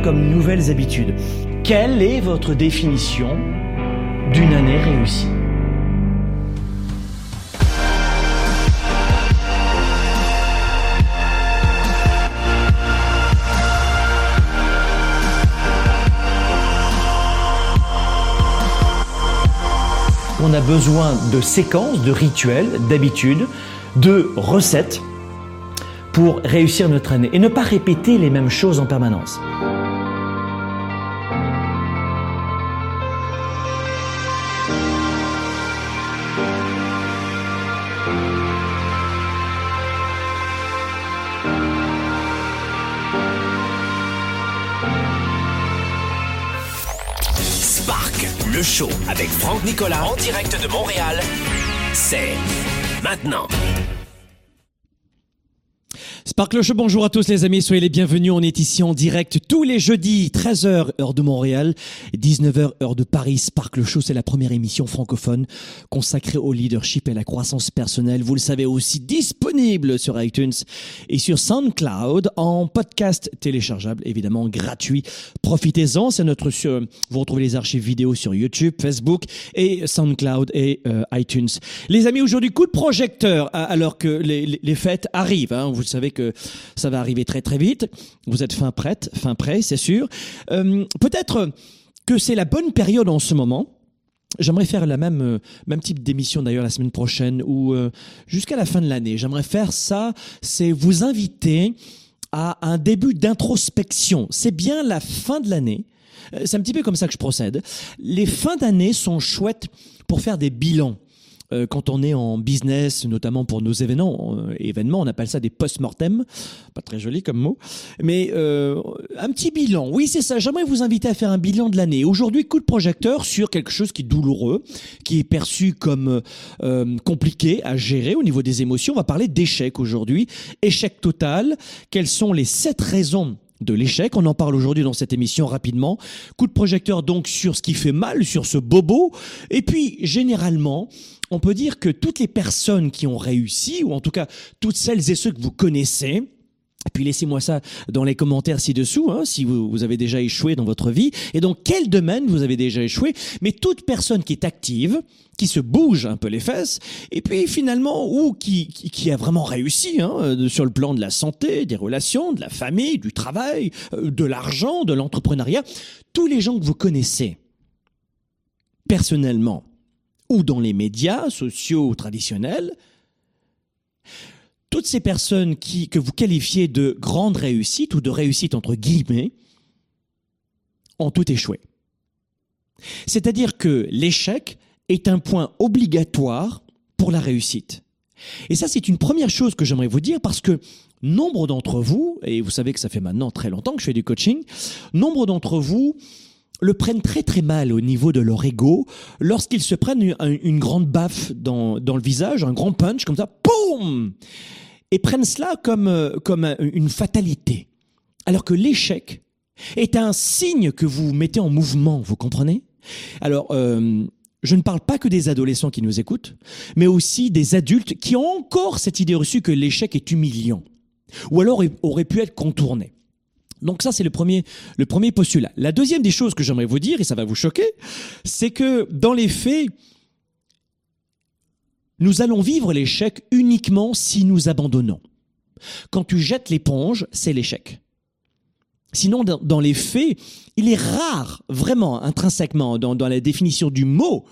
comme nouvelles habitudes. Quelle est votre définition d'une année réussie? On a besoin de séquences, de rituels, d'habitudes, de recettes pour réussir notre année et ne pas répéter les mêmes choses en permanence. Le show avec Franck Nicolas en direct de Montréal, c'est maintenant. Sparkle Show, bonjour à tous les amis, soyez les bienvenus. On est ici en direct tous les jeudis, 13h heure de Montréal, 19h heure de Paris. Sparkle Show, c'est la première émission francophone consacrée au leadership et à la croissance personnelle. Vous le savez aussi, disponible sur iTunes et sur SoundCloud en podcast téléchargeable, évidemment gratuit. Profitez-en, c'est notre vous retrouvez les archives vidéo sur YouTube, Facebook et SoundCloud et euh, iTunes. Les amis, aujourd'hui coup de projecteur alors que les fêtes arrivent. hein. Vous savez que ça va arriver très très vite. Vous êtes fin prête, fin prêt, c'est sûr. Euh, Peut-être que c'est la bonne période en ce moment. J'aimerais faire la même, euh, même type d'émission d'ailleurs la semaine prochaine ou euh, jusqu'à la fin de l'année. J'aimerais faire ça, c'est vous inviter à un début d'introspection. C'est bien la fin de l'année. C'est un petit peu comme ça que je procède. Les fins d'année sont chouettes pour faire des bilans. Euh, quand on est en business, notamment pour nos événements, euh, événements, on appelle ça des post-mortem, pas très joli comme mot, mais euh, un petit bilan. Oui, c'est ça. J'aimerais vous inviter à faire un bilan de l'année. Aujourd'hui, coup de projecteur sur quelque chose qui est douloureux, qui est perçu comme compliqué à gérer au niveau des émotions. On va parler d'échec aujourd'hui. Échec total. Quelles sont les sept raisons de l'échec? On en parle aujourd'hui dans cette émission rapidement. Coup de projecteur donc sur ce qui fait mal, sur ce bobo. Et puis, généralement, on peut dire que toutes les personnes qui ont réussi, ou en tout cas toutes celles et ceux que vous connaissez, et puis laissez-moi ça dans les commentaires ci-dessous, hein, si vous, vous avez déjà échoué dans votre vie, et dans quel domaine vous avez déjà échoué. Mais toute personne qui est active, qui se bouge un peu les fesses, et puis finalement, ou qui, qui, qui a vraiment réussi hein, euh, sur le plan de la santé, des relations, de la famille, du travail, euh, de l'argent, de l'entrepreneuriat, tous les gens que vous connaissez personnellement ou dans les médias sociaux traditionnels, toutes ces personnes que vous qualifiez de grandes réussites ou de réussites entre guillemets ont tout échoué. C'est-à-dire que l'échec est un point obligatoire pour la réussite. Et ça, c'est une première chose que j'aimerais vous dire parce que nombre d'entre vous, et vous savez que ça fait maintenant très longtemps que je fais du coaching, nombre d'entre vous le prennent très très mal au niveau de leur ego lorsqu'ils se prennent une, grande baffe dans, dans le visage, un grand punch comme ça, boum Et prennent cela comme, euh, comme un- une fatalité. Alors que l'échec est un signe que vous mettez en mouvement, vous comprenez? Alors, euh, je ne parle pas que des adolescents qui nous écoutent, mais aussi des adultes qui ont encore cette idée reçue que l'échec est humiliant, ou alors aurait pu être contourné. Donc ça, c'est le premier, le premier postulat. La deuxième des choses que j'aimerais vous dire, et ça va vous choquer, c'est que dans les faits, nous allons vivre l'échec uniquement si nous abandonnons. Quand tu jettes l'éponge, c'est l'échec. Sinon, dans, les faits, il est rare, vraiment, intrinsèquement, dans, dans la définition du mot,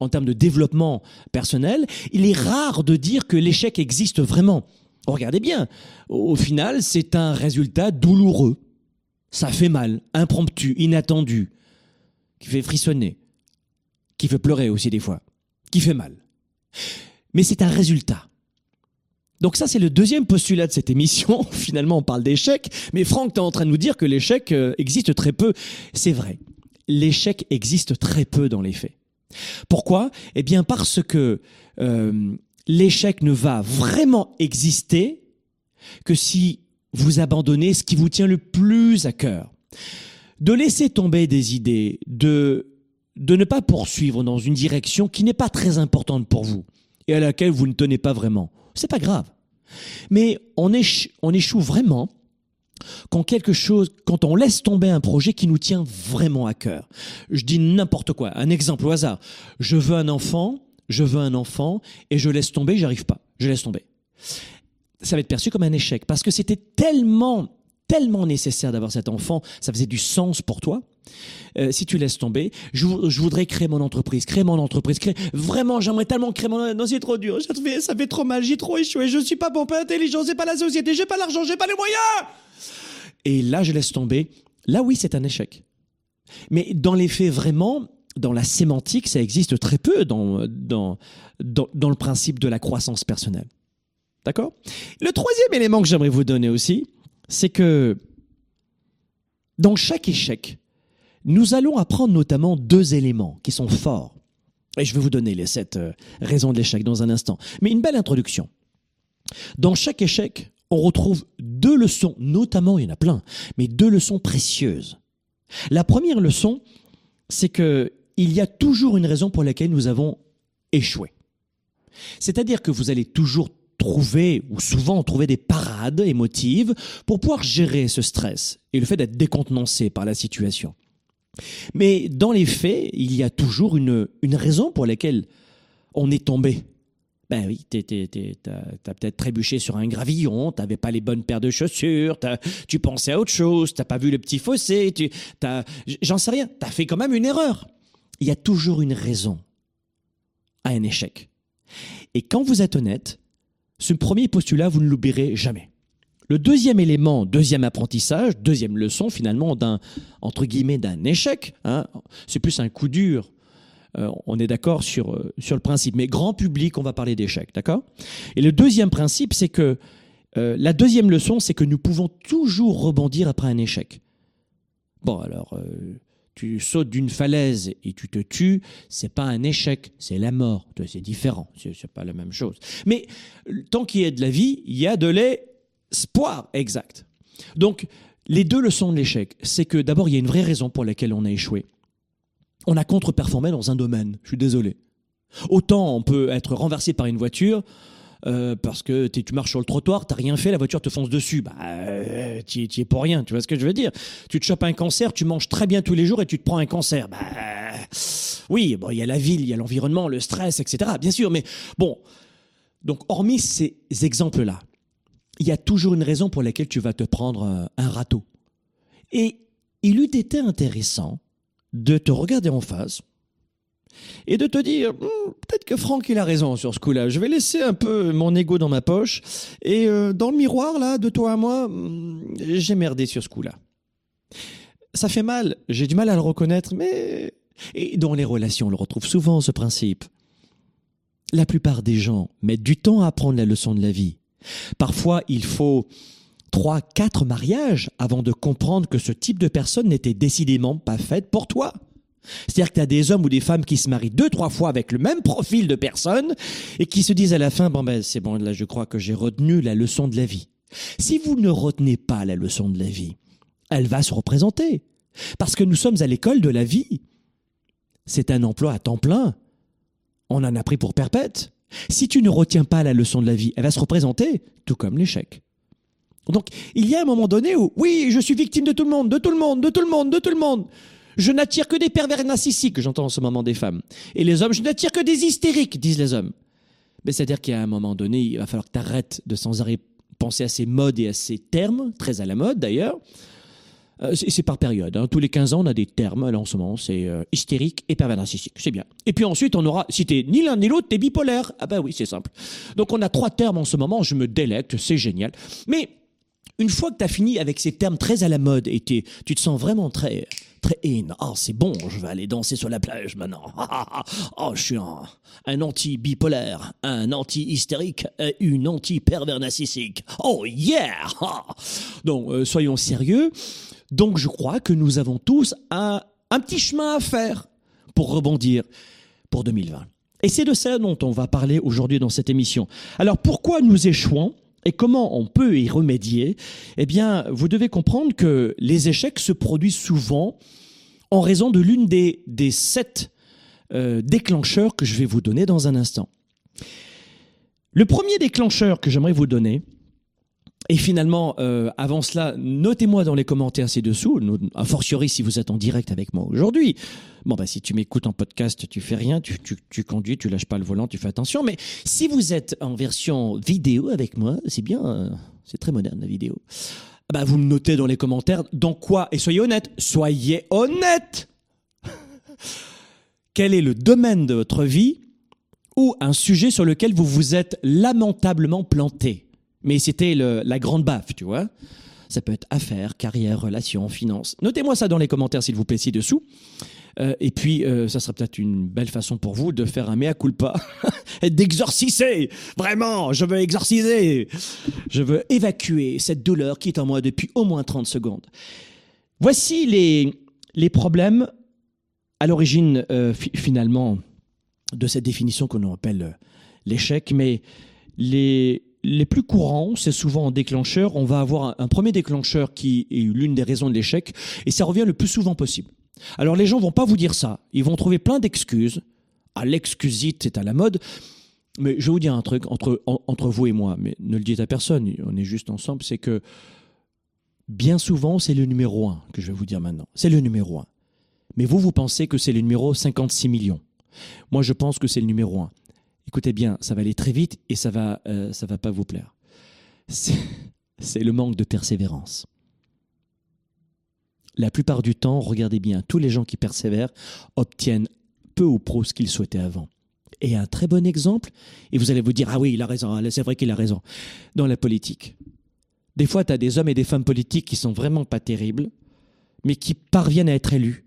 en termes de développement personnel, il est rare de dire que l'échec existe vraiment. Regardez bien, au final, c'est un résultat douloureux. Ça fait mal, impromptu, inattendu, qui fait frissonner, qui fait pleurer aussi des fois, qui fait mal. Mais c'est un résultat. Donc ça, c'est le deuxième postulat de cette émission. Finalement, on parle d'échec, mais Franck, tu es en train de nous dire que l'échec euh, existe très peu. C'est vrai. L'échec existe très peu dans les faits. Pourquoi? Eh bien parce que euh, l'échec ne va vraiment exister que si vous abandonnez ce qui vous tient le plus à cœur. De laisser tomber des idées, de, de ne pas poursuivre dans une direction qui n'est pas très importante pour vous et à laquelle vous ne tenez pas vraiment. C'est pas grave. Mais on, éch- on échoue vraiment quand quelque chose, quand on laisse tomber un projet qui nous tient vraiment à cœur. Je dis n'importe quoi. Un exemple au hasard. Je veux un enfant, je veux un enfant, et je laisse tomber, j'arrive pas. Je laisse tomber. Ça va être perçu comme un échec parce que c'était tellement, tellement nécessaire d'avoir cet enfant. Ça faisait du sens pour toi. Euh, si tu laisses tomber, je, je, voudrais créer mon entreprise, créer mon entreprise, créer. Vraiment, j'aimerais tellement créer mon. Non, c'est trop dur. Ça fait, ça fait trop mal. J'ai trop échoué. Je suis pas bon, pas intelligent. C'est pas la société. J'ai pas l'argent. J'ai pas les moyens. Et là, je laisse tomber. Là, oui, c'est un échec. Mais dans les faits, vraiment, dans la sémantique, ça existe très peu dans, dans, dans le principe de la croissance personnelle. D'accord? Le troisième élément que j'aimerais vous donner aussi, c'est que dans chaque échec, nous allons apprendre notamment deux éléments qui sont forts. Et je vais vous donner les sept euh, raisons de l'échec dans un instant. Mais une belle introduction. Dans chaque échec, on retrouve deux leçons, notamment, il y en a plein, mais deux leçons précieuses. La première leçon, c'est que il y a toujours une raison pour laquelle nous avons échoué. C'est-à-dire que vous allez toujours trouver, ou souvent trouver des parades émotives pour pouvoir gérer ce stress et le fait d'être décontenancé par la situation. Mais dans les faits, il y a toujours une, une raison pour laquelle on est tombé. Ben oui, t'as peut-être trébuché sur un gravillon, t'avais pas les bonnes paires de chaussures, tu pensais à autre chose, t'as pas vu le petit fossé, tu, j'en sais rien, t'as fait quand même une erreur. Il y a toujours une raison à un échec. Et quand vous êtes honnête, ce premier postulat, vous ne l'oublierez jamais. Le deuxième élément, deuxième apprentissage, deuxième leçon finalement d'un entre guillemets d'un échec, hein, c'est plus un coup dur. Euh, on est d'accord sur euh, sur le principe, mais grand public, on va parler d'échec, d'accord? Et le deuxième principe, c'est que euh, la deuxième leçon, c'est que nous pouvons toujours rebondir après un échec. Bon, alors tu sautes d'une falaise et tu te tues, c'est pas un échec, c'est la mort. C'est différent, c'est pas la même chose. Mais tant qu'il y a de la vie, il y a de lait Espoir, exact. Donc, les deux leçons de l'échec, c'est que d'abord, il y a une vraie raison pour laquelle on a échoué. On a contre-performé dans un domaine, je suis désolé. Autant on peut être renversé par une voiture, euh, parce que tu marches sur le trottoir, t'as rien fait, la voiture te fonce dessus. Bah, euh, tu es pour rien, tu vois ce que je veux dire Tu te chopes un cancer, tu manges très bien tous les jours et tu te prends un cancer. Bah, oui, bon, il y a la ville, il y a l'environnement, le stress, etc. Bien sûr, mais bon. Donc, hormis ces exemples-là, il y a toujours une raison pour laquelle tu vas te prendre euh, un râteau. Et il eût été intéressant de te regarder en face et de te dire hmm, peut-être que Franck il a raison sur ce coup-là. Je vais laisser un peu mon ego dans ma poche et euh, dans le miroir là de toi à moi, hmm, j'ai merdé sur ce coup-là. Ça fait mal, j'ai du mal à le reconnaître, mais et dans les relations on le retrouve souvent ce principe. La plupart des gens mettent du temps à apprendre la leçon de la vie. Parfois, il faut trois, quatre mariages avant de comprendre que ce type de personne n'était décidément pas faite pour toi. C'est-à-dire que tu as des hommes ou des femmes qui se marient deux, trois fois avec le même profil de personne et qui se disent à la fin, bon ben c'est bon, là je crois que j'ai retenu la leçon de la vie. Si vous ne retenez pas la leçon de la vie, elle va se représenter. Parce que nous sommes à l'école de la vie. C'est un emploi à temps plein. On en a pris pour perpète. Si tu ne retiens pas la leçon de la vie, elle va se représenter tout comme l'échec. Donc, il y a un moment donné où, oui, je suis victime de tout le monde, de tout le monde, de tout le monde, de tout le monde. Je n'attire que des pervers narcissiques, j'entends en ce moment des femmes. Et les hommes, je n'attire que des hystériques, disent les hommes. Mais c'est-à-dire qu'à un moment donné, il va falloir que tu arrêtes de sans arrêt penser à ces modes et à ces termes, très à la mode d'ailleurs, euh, c'est par période. Hein. Tous les 15 ans, on a des termes. Là, en ce moment, c'est euh, hystérique et pervers narcissique. C'est bien. Et puis ensuite, on aura, si t'es ni l'un ni l'autre, t'es bipolaire. Ah ben oui, c'est simple. Donc on a trois termes en ce moment. Je me délecte, c'est génial. Mais une fois que tu as fini avec ces termes très à la mode et tu te sens vraiment très oh c'est bon, je vais aller danser sur la plage maintenant. oh, je suis un, un anti-bipolaire, un anti-hystérique, une anti-pervers narcissique. Oh yeah Donc euh, soyons sérieux. Donc je crois que nous avons tous un, un petit chemin à faire pour rebondir pour 2020. Et c'est de ça dont on va parler aujourd'hui dans cette émission. Alors pourquoi nous échouons et comment on peut y remédier? Eh bien, vous devez comprendre que les échecs se produisent souvent en raison de l'une des, sept euh, déclencheurs que je vais vous donner dans un instant. Le premier déclencheur que j'aimerais vous donner, Et finalement, euh, avant cela, notez-moi dans les commentaires ci-dessous, a fortiori si vous êtes en direct avec moi aujourd'hui. Bon, bah, si tu m'écoutes en podcast, tu fais rien, tu, tu, tu conduis, tu lâches pas le volant, tu fais attention. Mais si vous êtes en version vidéo avec moi, c'est bien, euh, c'est très moderne la vidéo. Ah Bah, vous me notez dans les commentaires dans quoi, et soyez honnête, soyez honnête Quel est le domaine de votre vie ou un sujet sur lequel vous vous êtes lamentablement planté? Mais c'était la grande baffe, tu vois. Ça peut être affaires, carrière, relations, finances. Notez-moi ça dans les commentaires, s'il vous plaît, ci-dessous. Euh, et puis, euh, ça sera peut-être une belle façon pour vous de faire un mea culpa et d'exorciser. Vraiment, je veux exorciser. Je veux évacuer cette douleur qui est en moi depuis au moins 30 secondes. Voici les, problèmes à l'origine, euh, fi- finalement, de cette définition qu'on appelle l'échec. Mais les, les plus courants, c'est souvent en déclencheur. On va avoir un, premier déclencheur qui est l'une des raisons de l'échec, et ça revient le plus souvent possible. Alors les gens vont pas vous dire ça. Ils vont trouver plein d'excuses. Ah, l'excusite, c'est à la mode. Mais je vais vous dire un truc entre, en- entre vous et moi, mais ne le dites à personne, on est juste ensemble, c'est que bien souvent, c'est le numéro un que je vais vous dire maintenant. C'est le numéro un. Mais vous, vous pensez que c'est le numéro 56 millions. Moi, je pense que c'est le numéro un. Écoutez bien, ça va aller très vite et ça va, euh, va pas vous plaire. C'est le manque de persévérance. La plupart du temps, regardez bien, tous les gens qui persévèrent obtiennent peu ou prou ce qu'ils souhaitaient avant. Et un très bon exemple, et vous allez vous dire, ah oui, il a raison, ah, c'est vrai qu'il a raison, dans la politique. Des fois, tu as des hommes et des femmes politiques qui sont vraiment pas terribles, mais qui parviennent à être élus.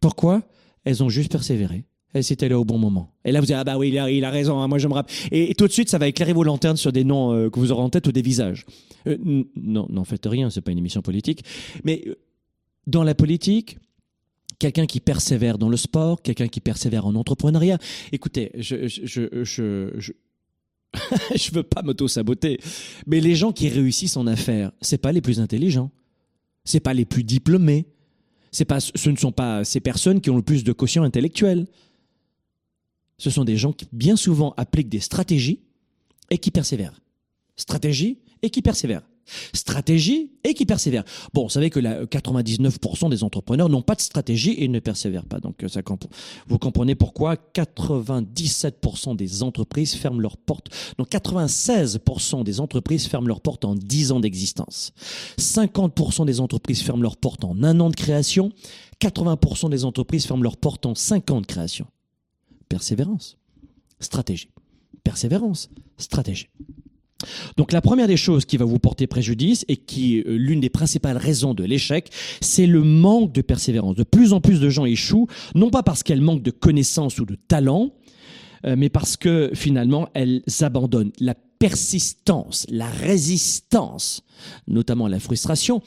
Pourquoi? Elles ont juste persévéré. Elles étaient là au bon moment. Et là, vous dites, ah bah oui, il a, il a raison, hein, moi je me rappelle. Et, et tout de suite, ça va éclairer vos lanternes sur des noms euh, que vous aurez en tête ou des visages. Euh, non, n'en faites rien, c'est pas une émission politique. Mais euh, dans la politique, quelqu'un qui persévère dans le sport, quelqu'un qui persévère en entrepreneuriat. Écoutez, je je je je, je... je veux pas m'auto-saboter, mais les gens qui réussissent en affaires, c'est pas les plus intelligents, c'est pas les plus diplômés, c'est pas, ce ne sont pas ces personnes qui ont le plus de quotient intellectuel. Ce sont des gens qui bien souvent appliquent des stratégies et qui persévèrent. Stratégie et qui persévèrent. Stratégie et qui persévèrent. Bon, vous savez que la, 99% des entrepreneurs n'ont pas de stratégie et ne persévèrent pas. Donc, comp- vous comprenez pourquoi 97% des entreprises ferment leurs portes. Donc, 96% des entreprises ferment leurs portes en 10 ans d'existence. 50% des entreprises ferment leurs portes en un an de création. 80% des entreprises ferment leurs portes en 5 ans de création. Persévérance. Stratégie. Persévérance. Stratégie. Donc la première des choses qui va vous porter préjudice et qui est euh, l'une des principales raisons de l'échec, c'est le manque de persévérance. De plus en plus de gens échouent, non pas parce qu'elles manquent de connaissances ou de talent, euh, mais parce que finalement elles abandonnent. La persistance, la résistance, notamment la frustration,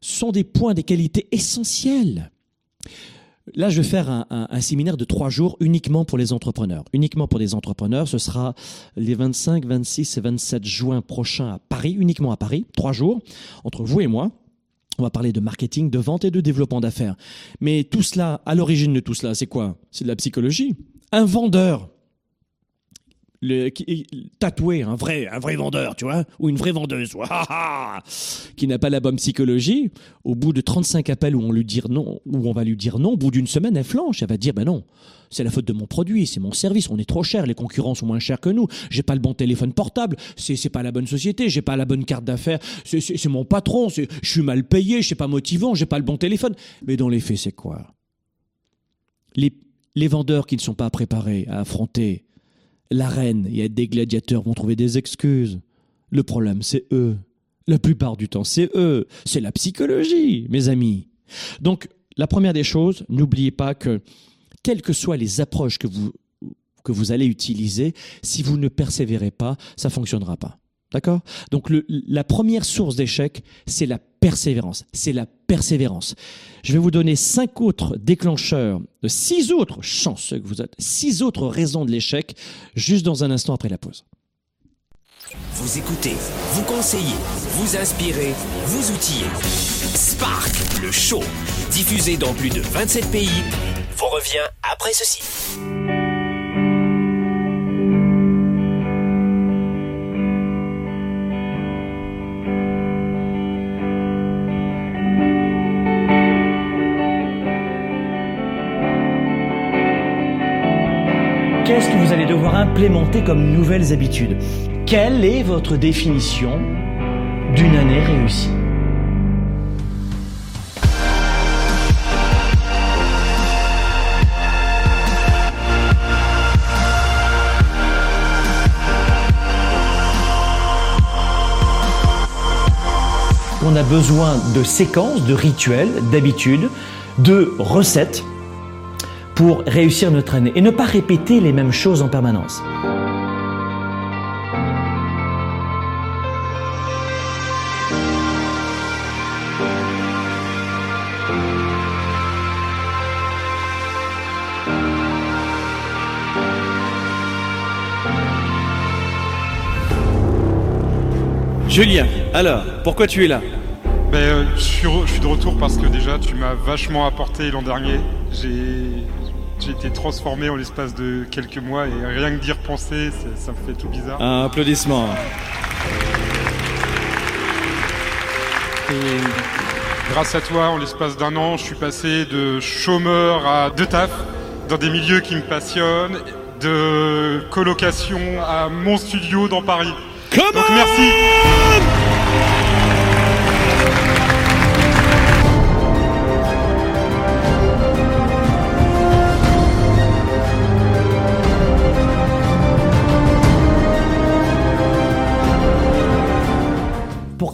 sont des points, des qualités essentielles. Là, je vais faire un, un- séminaire de trois jours uniquement pour les entrepreneurs. Uniquement pour les entrepreneurs. Ce sera les 25, 26 et 27 juin prochains à Paris, uniquement à Paris. Trois jours, entre vous et moi. On va parler de marketing, de vente et de développement d'affaires. Mais tout cela, à l'origine de tout cela, c'est quoi? C'est de la psychologie. Un vendeur, le, un vrai, un vrai vendeur, tu vois, ou une vraie vendeuse, qui n'a pas la bonne psychologie, au bout de 35 appels où on lui dire non, où on va lui dire non, au bout d'une semaine, elle flanche, elle va dire, ben non, c'est la faute de mon produit, c'est mon service, on est trop cher, les concurrents sont moins chers que nous, j'ai pas le bon téléphone portable, c'est, pas la bonne société, j'ai pas la bonne carte d'affaires, c'est, mon patron, je suis mal payé, je suis pas motivant, j'ai pas le bon téléphone. Mais dans les faits, c'est quoi? Les, les vendeurs qui ne sont pas préparés à affronter l'arène et des gladiateurs vont trouver des excuses. Le problème, c'est eux. La plupart du temps, c'est eux. C'est la psychologie, mes amis. Donc, la première des choses, n'oubliez pas que, quelles que soient les approches que vous, que vous allez utiliser, si vous ne persévérez pas, ça fonctionnera pas. D'accord? Donc, la première source d'échec, c'est la persévérance. C'est la persévérance. Je vais vous donner cinq autres déclencheurs, de six autres chances que vous êtes, six autres raisons de l'échec, juste dans un instant après la pause. Vous écoutez, vous conseillez, vous inspirez, vous outillez. Spark, le show, diffusé dans plus de 27 pays, vous revient après ceci. Implémenter comme nouvelles habitudes. Quelle est votre définition d'une année réussie? On a besoin de séquences, de rituels, d'habitudes, de recettes pour réussir notre année et ne pas répéter les mêmes choses en permanence. Julien, alors, pourquoi tu es là? Ben, euh, je, suis re- je suis de retour parce que déjà tu m'as vachement apporté l'an dernier. J'ai j'ai été transformé en l'espace de quelques mois et rien que d'y repenser, ça me fait tout bizarre. Un applaudissement. Et grâce à toi, en l'espace d'un an, je suis passé de chômeur à deux taf dans des milieux qui me passionnent, de colocation à mon studio dans Paris. Comment Donc merci.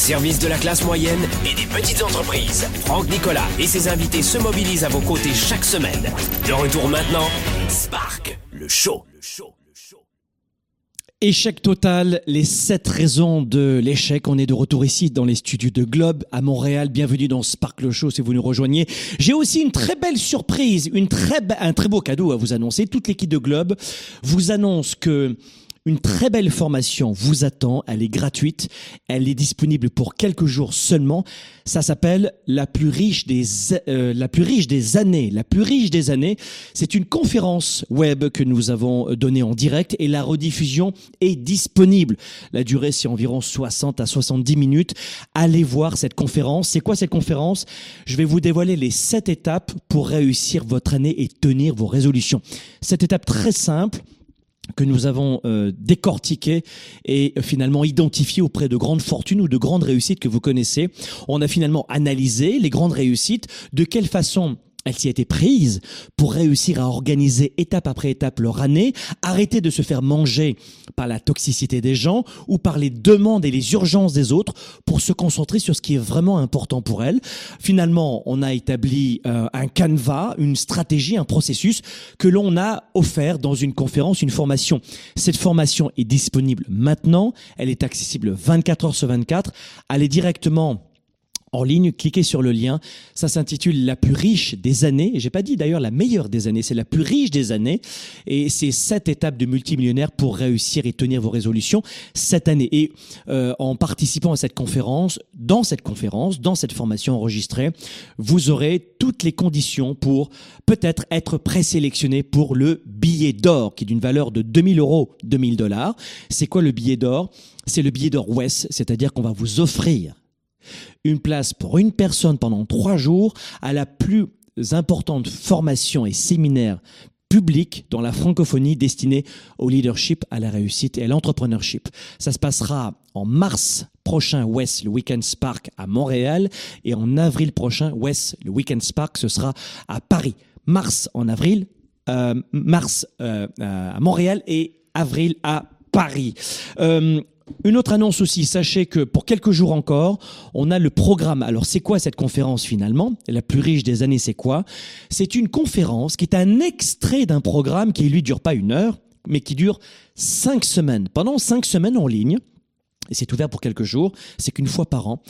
Service de la classe moyenne et des petites entreprises, Franck Nicolas et ses invités se mobilisent à vos côtés chaque semaine. De retour maintenant, Spark, le show. Le le. Échec total, les sept raisons de l'échec. On est de retour ici dans les studios de Globe à Montréal. Bienvenue dans Sparkle Show si vous nous rejoignez. J'ai aussi une très belle surprise, un très beau cadeau à vous annoncer. Toute l'équipe de Globe vous annonce que une très belle formation vous attend. Elle est gratuite. Elle est disponible pour quelques jours seulement. Ça s'appelle la plus riche des euh, la plus riche des années. La plus riche des années. C'est une conférence web que nous avons donnée en direct et la rediffusion est disponible. La durée c'est environ 60 à 70 minutes. Allez voir cette conférence. C'est quoi cette conférence? Je vais vous dévoiler les sept étapes pour réussir votre année et tenir vos résolutions. Cette étape très simple que nous avons euh, décortiqué et euh, finalement identifié auprès de grandes fortunes ou de grandes réussites que vous connaissez. On a finalement analysé les grandes réussites, de quelle façon elles s'y étaient prises pour réussir à organiser étape après étape leur année, arrêter de se faire manger par la toxicité des gens ou par les demandes et les urgences des autres pour se concentrer sur ce qui est vraiment important pour elles. Finalement, on a établi euh, un canevas, une stratégie, un processus que l'on a offert dans une conférence, une formation. Cette formation est disponible maintenant, elle est accessible 24 heures sur 24. Allez directement en ligne, cliquez sur le lien. Ça s'intitule La plus riche des années. J'ai pas dit d'ailleurs la meilleure des années, c'est la plus riche des années. Et c'est sept étapes de multimillionnaire pour réussir et tenir vos résolutions cette année. Et euh, en participant à cette conférence, dans cette conférence, dans cette formation enregistrée, vous aurez toutes les conditions pour peut-être être présélectionné pour le billet d'or, qui est d'une valeur de 2000 euros, 2000 dollars. C'est quoi le billet d'or? C'est le billet d'or West, c'est-à-dire qu'on va vous offrir une place pour une personne pendant trois jours à la plus importante formation et séminaire public dans la francophonie destinée au leadership, à la réussite et à l'entrepreneurship. Ça se passera en mars prochain, West, le Weekend Spark à Montréal. Et en avril prochain, West, le Weekend Spark, ce sera à Paris. Mars en avril, euh, mars euh, à Montréal et avril à Paris. Euh, une autre annonce aussi, sachez que pour quelques jours encore, on a le programme. Alors c'est quoi cette conférence finalement? La plus riche des années, c'est quoi? C'est une conférence qui est un extrait d'un programme qui lui dure pas une heure, mais qui dure cinq semaines. Pendant cinq semaines en ligne, et c'est ouvert pour quelques jours, c'est qu'une fois par an.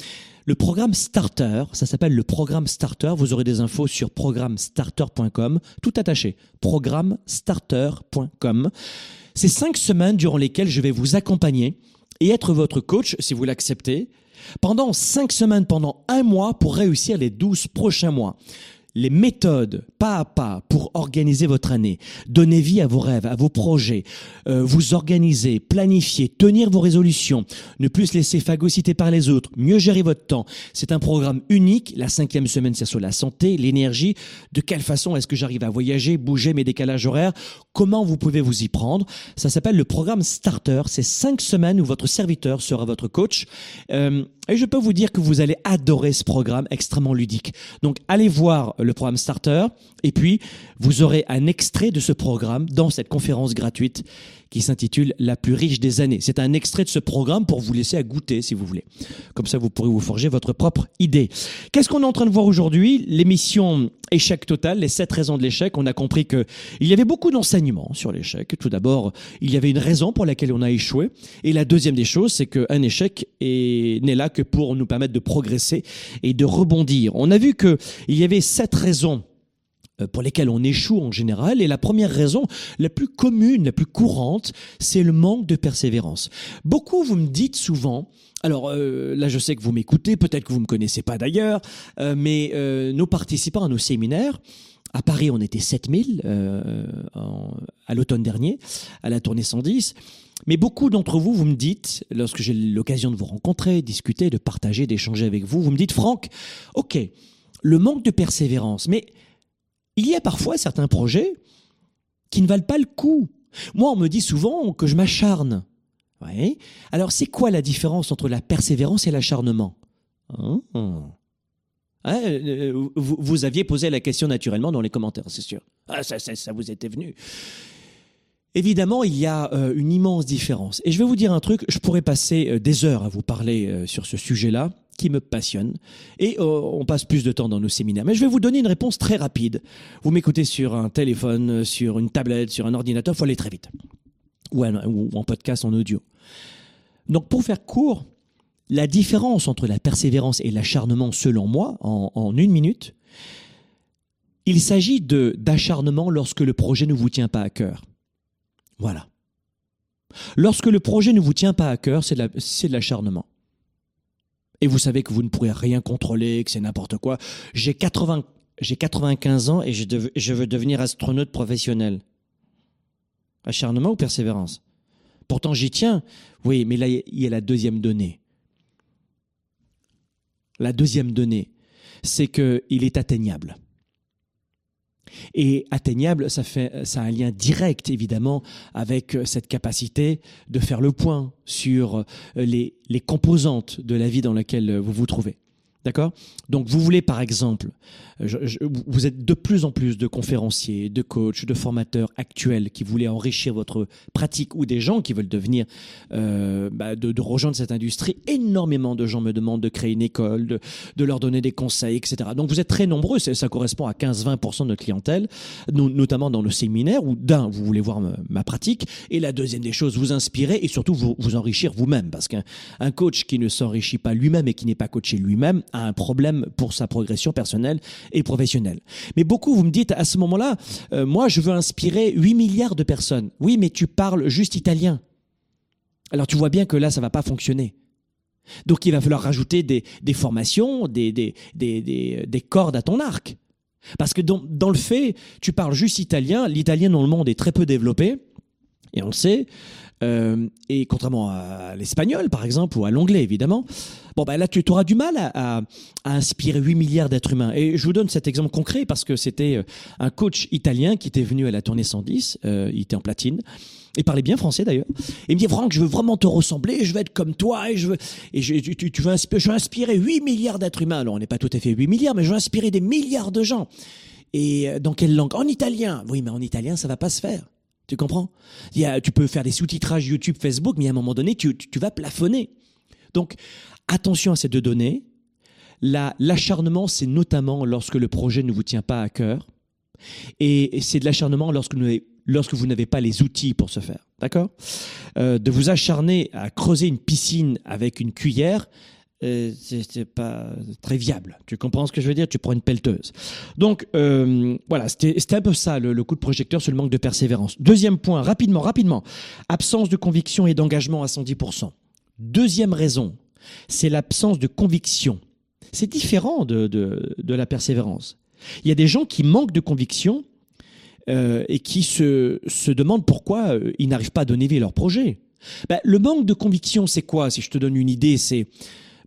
Le programme Starter, ça s'appelle le programme Starter. Vous aurez des infos sur programmestarter.com, tout attaché. Programmestarter.com. C'est cinq semaines durant lesquelles je vais vous accompagner et être votre coach, si vous l'acceptez, pendant cinq semaines, pendant un mois pour réussir les douze prochains mois les méthodes pas à pas pour organiser votre année, donner vie à vos rêves, à vos projets, euh, vous organiser, planifier, tenir vos résolutions, ne plus se laisser phagocyter par les autres, mieux gérer votre temps. C'est un programme unique. La cinquième semaine, c'est sur la santé, l'énergie. De quelle façon est-ce que j'arrive à voyager, bouger mes décalages horaires? Comment vous pouvez vous y prendre? Ça s'appelle le programme Starter. C'est cinq semaines où votre serviteur sera votre coach. Euh, et je peux vous dire que vous allez adorer ce programme extrêmement ludique. Donc allez voir le programme Starter et puis vous aurez un extrait de ce programme dans cette conférence gratuite qui s'intitule La plus riche des années. C'est un extrait de ce programme pour vous laisser à goûter si vous voulez. Comme ça, vous pourrez vous forger votre propre idée. Qu'est-ce qu'on est en train de voir aujourd'hui? L'émission Échec total, les sept raisons de l'échec. On a compris que il y avait beaucoup d'enseignements sur l'échec. Tout d'abord, il y avait une raison pour laquelle on a échoué. Et la deuxième des choses, c'est qu'un échec n'est là que pour nous permettre de progresser et de rebondir. On a vu qu'il y avait sept raisons pour lesquelles on échoue en général. Et la première raison, la plus commune, la plus courante, c'est le manque de persévérance. Beaucoup, vous me dites souvent, alors euh, là je sais que vous m'écoutez, peut-être que vous ne me connaissez pas d'ailleurs, euh, mais nos participants à nos séminaires, à Paris on était 7000 à l'automne dernier, à la tournée 110. Mais beaucoup d'entre vous, vous me dites, lorsque j'ai l'occasion de vous rencontrer, discuter, de partager, d'échanger avec vous, vous me dites, Franck, ok, le manque de persévérance, mais il y a parfois certains projets qui ne valent pas le coup. Moi, on me dit souvent que je m'acharne. Alors, c'est quoi la différence entre la persévérance et l'acharnement? Hein? Hein, euh, vous, aviez posé la question naturellement dans les commentaires, c'est sûr. Ah, ça, vous était venu. Évidemment, il y a euh, une immense différence. Et je vais vous dire un truc, je pourrais passer euh, des heures à vous parler sur ce sujet-là qui me passionne. Et euh, on passe plus de temps dans nos séminaires. Mais je vais vous donner une réponse très rapide. Vous m'écoutez sur un téléphone, sur une tablette, sur un ordinateur, il faut aller très vite. Ou, en podcast, en audio. Donc pour faire court, la différence entre la persévérance et l'acharnement, selon moi, en, en une minute, il s'agit d'acharnement lorsque le projet ne vous tient pas à cœur. Voilà. Lorsque le projet ne vous tient pas à cœur, c'est de l'acharnement et vous savez que vous ne pourrez rien contrôler, que c'est n'importe quoi. J'ai 80, j'ai 95 ans et je, veux devenir astronaute professionnel. Acharnement ou persévérance? Pourtant j'y tiens. Oui, mais là il y a la deuxième donnée. La deuxième donnée, c'est qu'il est atteignable. Et atteignable, ça, fait, a un lien direct, évidemment, avec euh, cette capacité de faire le point sur euh, les, les composantes de la vie dans laquelle vous vous trouvez. D'accord? Donc vous voulez par exemple, vous êtes de plus en plus de conférenciers, de coachs, de formateurs actuels qui voulaient enrichir votre pratique ou des gens qui veulent devenir, euh, bah, de, rejoindre cette industrie. Énormément de gens me demandent de créer une école, de, leur donner des conseils, etc. Donc vous êtes très nombreux, ça correspond à 15-20% de notre clientèle, notamment dans le séminaire où d'un, vous voulez voir ma, pratique et la deuxième des choses, vous inspirer et surtout vous, vous enrichir vous-même parce qu'un coach qui ne s'enrichit pas lui-même et qui n'est pas coaché lui-même, a un problème pour sa progression personnelle et professionnelle. Mais beaucoup, vous me dites à ce moment-là, euh, moi, je veux inspirer 8 milliards de personnes. Oui, mais tu parles juste italien. Alors tu vois bien que là, ça va pas fonctionner. Donc il va falloir rajouter des, formations, des, des, des, cordes à ton arc. Parce que dans, dans le fait, tu parles juste italien, l'italien dans le monde est très peu développé. Et on le sait. Euh, et contrairement à l'espagnol, par exemple, ou à l'anglais, évidemment, bon, bah, là, tu auras du mal à, à, inspirer 8 milliards d'êtres humains. Et je vous donne cet exemple concret parce que c'était euh, un coach italien qui était venu à la tournée 110, euh, il était en platine. Il parlait bien français d'ailleurs. Il me dit Franck, je veux vraiment te ressembler, je veux être comme toi et je veux et je, tu, tu, veux inspirer, je veux inspirer 8 milliards d'êtres humains. Alors on n'est pas tout à fait 8 milliards, mais je veux inspirer des milliards de gens. Et dans quelle langue? En italien. Oui, mais en italien, ça va pas se faire. Tu comprends? Tu peux faire des sous-titrages YouTube, Facebook, mais à un moment donné, tu, vas plafonner. Donc, attention à ces deux données. L'acharnement, c'est notamment lorsque le projet ne vous tient pas à cœur. Et c'est de l'acharnement lorsque, vous n'avez pas les outils pour ce faire. D'accord? Euh, De vous acharner à creuser une piscine avec une cuillère, c'est pas très viable. Tu comprends ce que je veux dire? Tu prends une pelleteuse. Donc euh, voilà, c'était un peu ça le, coup de projecteur sur le manque de persévérance. Deuxième point, rapidement, rapidement, absence de conviction et d'engagement à 110%. Deuxième raison, c'est l'absence de conviction. C'est différent de, de, de, la persévérance. Il y a des gens qui manquent de conviction euh, et qui se, se demandent pourquoi euh, ils n'arrivent pas à donner vie à leur projet. Ben, le manque de conviction, c'est quoi? Si je te donne une idée, c'est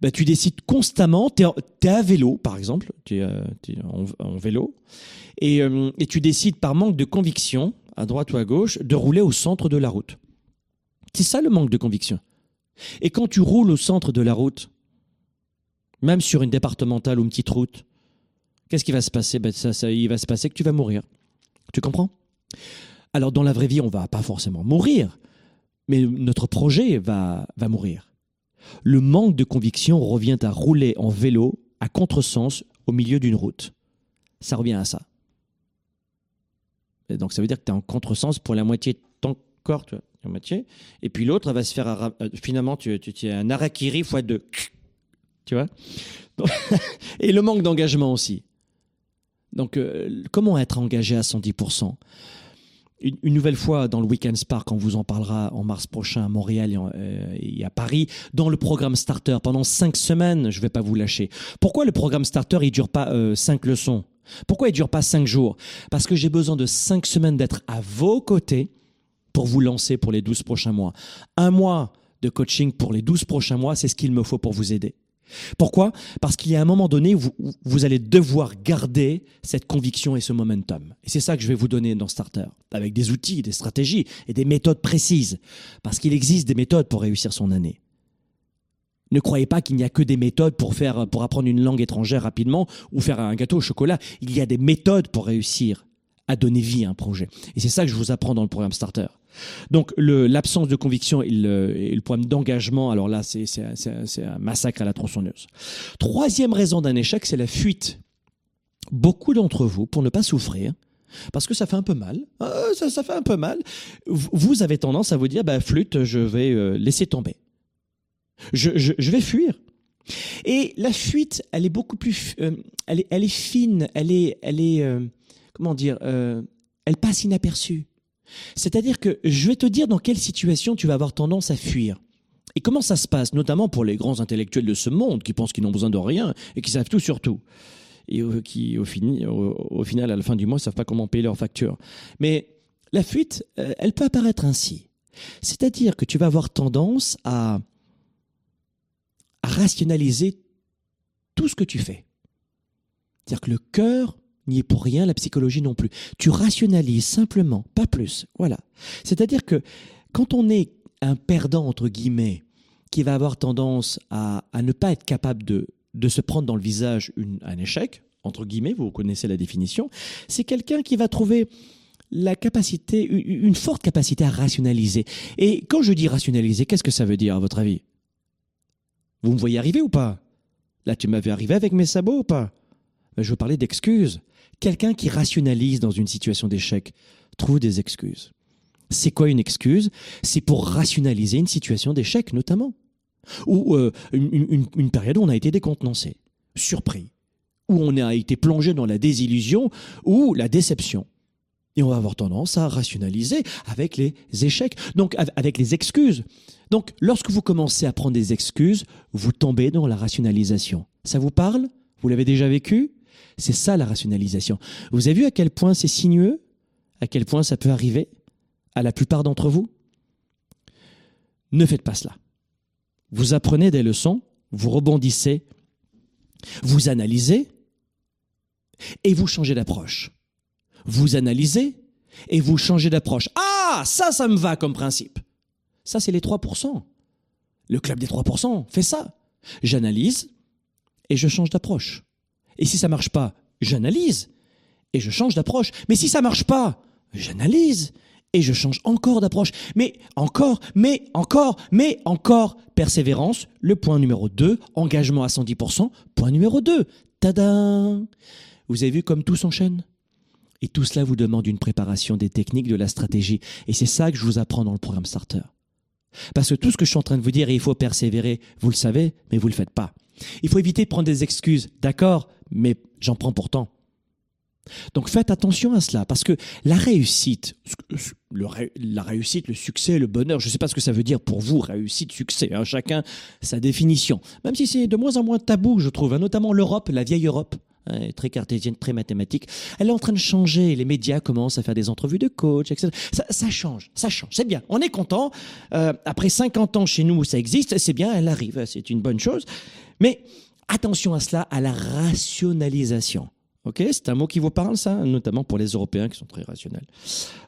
bah, tu décides constamment, tu es, à vélo par exemple, tu es, euh, en, vélo, euh, et, tu décides par manque de conviction, à droite ou à gauche, de rouler au centre de la route. C'est ça le manque de conviction. Et quand tu roules au centre de la route, même sur une départementale ou une petite route, qu'est-ce qui va se passer? Ben ça, ça, Il va se passer que tu vas mourir. Tu comprends? Alors dans la vraie vie, on va pas forcément mourir, mais notre projet va, va mourir. Le manque de conviction revient à rouler en vélo à contresens au milieu d'une route. Ça revient à ça. Donc ça veut dire que tu es en contresens pour la moitié de ton corps, moitié. Et puis l'autre va se faire euh, finalement tu, tu, un arakiri fois deux. Tu vois? Et le manque d'engagement aussi. Donc euh, comment être engagé à 110% une, nouvelle fois dans le Weekend Spark, on vous en parlera en mars prochain à Montréal et, euh, à Paris, dans le programme Starter. Pendant cinq semaines, je ne vais pas vous lâcher. Pourquoi le programme Starter, il dure pas euh, cinq leçons? Pourquoi il dure pas cinq jours? Parce que j'ai besoin de cinq semaines d'être à vos côtés pour vous lancer pour les douze prochains mois. Un mois de coaching pour les douze prochains mois, c'est ce qu'il me faut pour vous aider. Pourquoi? Parce qu'il y a un moment donné où vous, allez devoir garder cette conviction et ce momentum. Et c'est ça que je vais vous donner dans Starter, avec des outils, des stratégies et des méthodes précises. Parce qu'il existe des méthodes pour réussir son année. Ne croyez pas qu'il n'y a que des méthodes pour faire, pour apprendre une langue étrangère rapidement ou faire un gâteau au chocolat. Il y a des méthodes pour réussir à donner vie à un projet. Et c'est ça que je vous apprends dans le programme Starter. Donc l'absence de conviction et le, problème d'engagement, alors là, c'est un, massacre à la tronçonneuse. Troisième raison d'un échec, c'est la fuite. Beaucoup d'entre vous, pour ne pas souffrir, parce que ça fait un peu mal, ah, ça, fait un peu mal, vous avez tendance à vous dire, bah, flûte, je vais euh, laisser tomber. Je, vais fuir. Et la fuite, elle est beaucoup plus, euh, elle, fine, elle est, euh, comment dire, elle passe inaperçue. C'est-à-dire que je vais te dire dans quelle situation tu vas avoir tendance à fuir. Et comment ça se passe, notamment pour les grands intellectuels de ce monde qui pensent qu'ils n'ont besoin de rien et qui savent tout sur tout. Et qui, au, final, à la fin du mois, ne savent pas comment payer leurs factures. Mais la fuite, euh, elle peut apparaître ainsi. C'est-à-dire que tu vas avoir tendance à, à rationaliser tout ce que tu fais. C'est-à-dire que le cœur n'y est pour rien, la psychologie non plus. Tu rationalises simplement, pas plus. Voilà. C'est-à-dire que quand on est un perdant, entre guillemets, qui va avoir tendance à, ne pas être capable de, de se prendre dans le visage un échec, entre guillemets, vous connaissez la définition, c'est quelqu'un qui va trouver la capacité, une forte capacité à rationaliser. Et quand je dis rationaliser, qu'est-ce que ça veut dire à votre avis? Vous me voyez arriver ou pas? Là, tu m'avais arrivé avec mes sabots ou pas? Je veux parler d'excuses. Quelqu'un qui rationalise dans une situation d'échec trouve des excuses. C'est quoi une excuse? C'est pour rationaliser une situation d'échec notamment. Ou euh, une, période où on a été décontenancé, surpris, où on a été plongé dans la désillusion ou la déception. Et on va avoir tendance à rationaliser avec les échecs, donc avec les excuses. Donc lorsque vous commencez à prendre des excuses, vous tombez dans la rationalisation. Ça vous parle? Vous l'avez déjà vécu? C'est ça la rationalisation. Vous avez vu à quel point c'est sinueux? À quel point ça peut arriver? À la plupart d'entre vous? Ne faites pas cela. Vous apprenez des leçons, vous rebondissez, vous analysez et vous changez d'approche. Vous analysez et vous changez d'approche. Ah, ça, ça me va comme principe. Ça, c'est les 3%. Le club des 3% fait ça. J'analyse et je change d'approche. Et si ça marche pas, j'analyse et je change d'approche. Mais si ça marche pas, j'analyse et je change encore d'approche. Mais encore, mais encore, mais encore. Persévérance, le point numéro 2. Engagement à 110%, point numéro 2. Tada Vous avez vu comme tout s'enchaîne? Et tout cela vous demande une préparation des techniques, de la stratégie. Et c'est ça que je vous apprends dans le programme Starter. Parce que tout ce que je suis en train de vous dire, il faut persévérer, vous le savez, mais vous ne le faites pas. Il faut éviter de prendre des excuses, d'accord, mais j'en prends pourtant. Donc faites attention à cela, parce que la réussite, la réussite, le succès, le bonheur, je ne sais pas ce que ça veut dire pour vous, réussite, succès, hein, chacun sa définition. Même si c'est de moins en moins tabou, je trouve, hein, notamment l'Europe, la vieille Europe, hein, très cartésienne, très mathématique, elle est en train de changer. Les médias commencent à faire des entrevues de coach, etc. Ça, change, ça change, c'est bien. On est content. Euh, après 50 ans chez nous ça existe, c'est bien, elle arrive, c'est une bonne chose. Mais attention à cela, à la rationalisation. Ok, c'est un mot qui vous parle, ça, notamment pour les Européens qui sont très rationnels.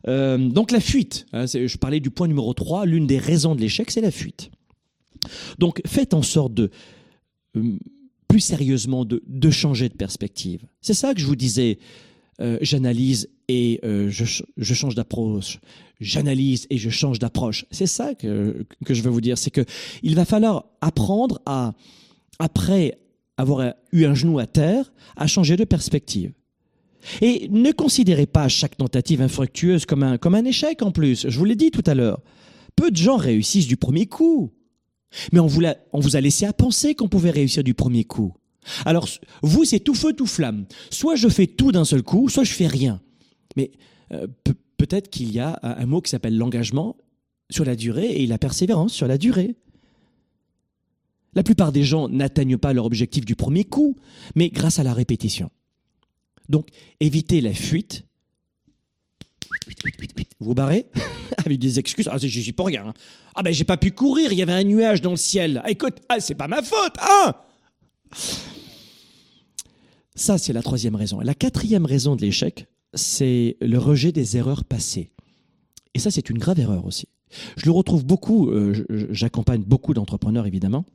Euh, donc la fuite, hein, je parlais du point numéro 3, l'une des raisons de l'échec, c'est la fuite. Donc faites en sorte de, euh, plus sérieusement, de, changer de perspective. C'est ça que je vous disais, euh, j'analyse et je, change d'approche. J'analyse et je change d'approche. C'est ça que, que je veux vous dire, c'est que il va falloir apprendre à, après avoir eu un genou à terre, à changer de perspective. Et ne considérez pas chaque tentative infructueuse comme un, échec en plus. Je vous l'ai dit tout à l'heure. Peu de gens réussissent du premier coup. Mais on vous, a, on vous a laissé à penser qu'on pouvait réussir du premier coup. Alors, vous, c'est tout feu, tout flamme. Soit je fais tout d'un seul coup, soit je fais rien. Mais euh, peut-être qu'il y a un mot qui s'appelle l'engagement sur la durée et la persévérance sur la durée. La plupart des gens n'atteignent pas leur objectif du premier coup, mais grâce à la répétition. Donc, évitez la fuite. Vous barrez avec des excuses. Ah, je suis pas rien. Hein. Ah ben j'ai pas pu courir, il y avait un nuage dans le ciel. Ah, écoute, ah, c'est pas ma faute, hein Ça, c'est la troisième raison. La quatrième raison de l'échec, c'est le rejet des erreurs passées. Et ça, c'est une grave erreur aussi. Je le retrouve beaucoup, euh, j'accompagne beaucoup d'entrepreneurs évidemment,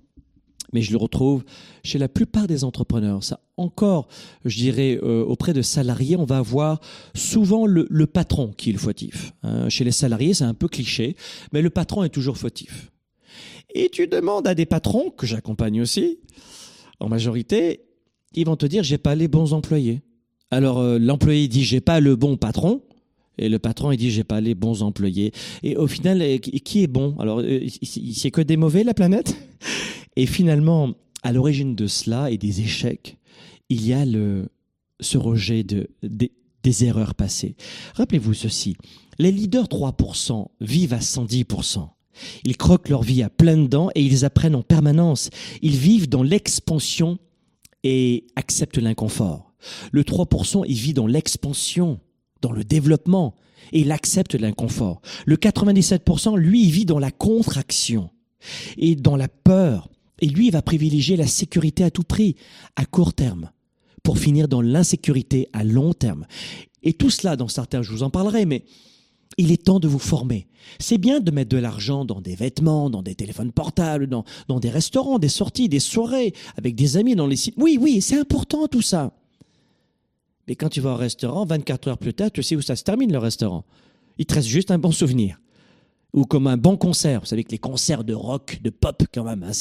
mais je le retrouve chez la plupart des entrepreneurs. Ça, encore, je dirais, euh, auprès de salariés, on va avoir souvent le, patron qui est fautif. Hein. chez les salariés, c'est un peu cliché, mais le patron est toujours fautif. Et tu demandes à des patrons, que j'accompagne aussi, en majorité, ils vont te dire, j'ai pas les bons employés. Alors, euh, l'employé dit, j'ai pas le bon patron. Et le patron, il dit, j'ai pas les bons employés. Et au final, euh, qui est bon? Alors, c'est que des mauvais, la planète? Et finalement, à l'origine de cela et des échecs, il y a le, ce rejet de, des erreurs passées. Rappelez-vous ceci, les leaders 3% vivent à 110%. Ils croquent leur vie à pleines dents et ils apprennent en permanence. Ils vivent dans l'expansion et acceptent l'inconfort. Le 3%, il vit dans l'expansion, dans le développement, et il accepte l'inconfort. Le 97%, lui, il vit dans la contraction et dans la peur et lui, il va privilégier la sécurité à tout prix, à court terme, pour finir dans l'insécurité à long terme. Et tout cela, dans certains, je vous en parlerai, mais il est temps de vous former. C'est bien de mettre de l'argent dans des vêtements, dans des téléphones portables, dans, dans des restaurants, des sorties, des soirées, avec des amis dans les sites. Oui, oui, c'est important tout ça. Mais quand tu vas au restaurant, 24 heures plus tard, tu sais où ça se termine le restaurant. Il te reste juste un bon souvenir ou comme un bon concert. Vous savez que les concerts de rock, de pop, quand même, hein,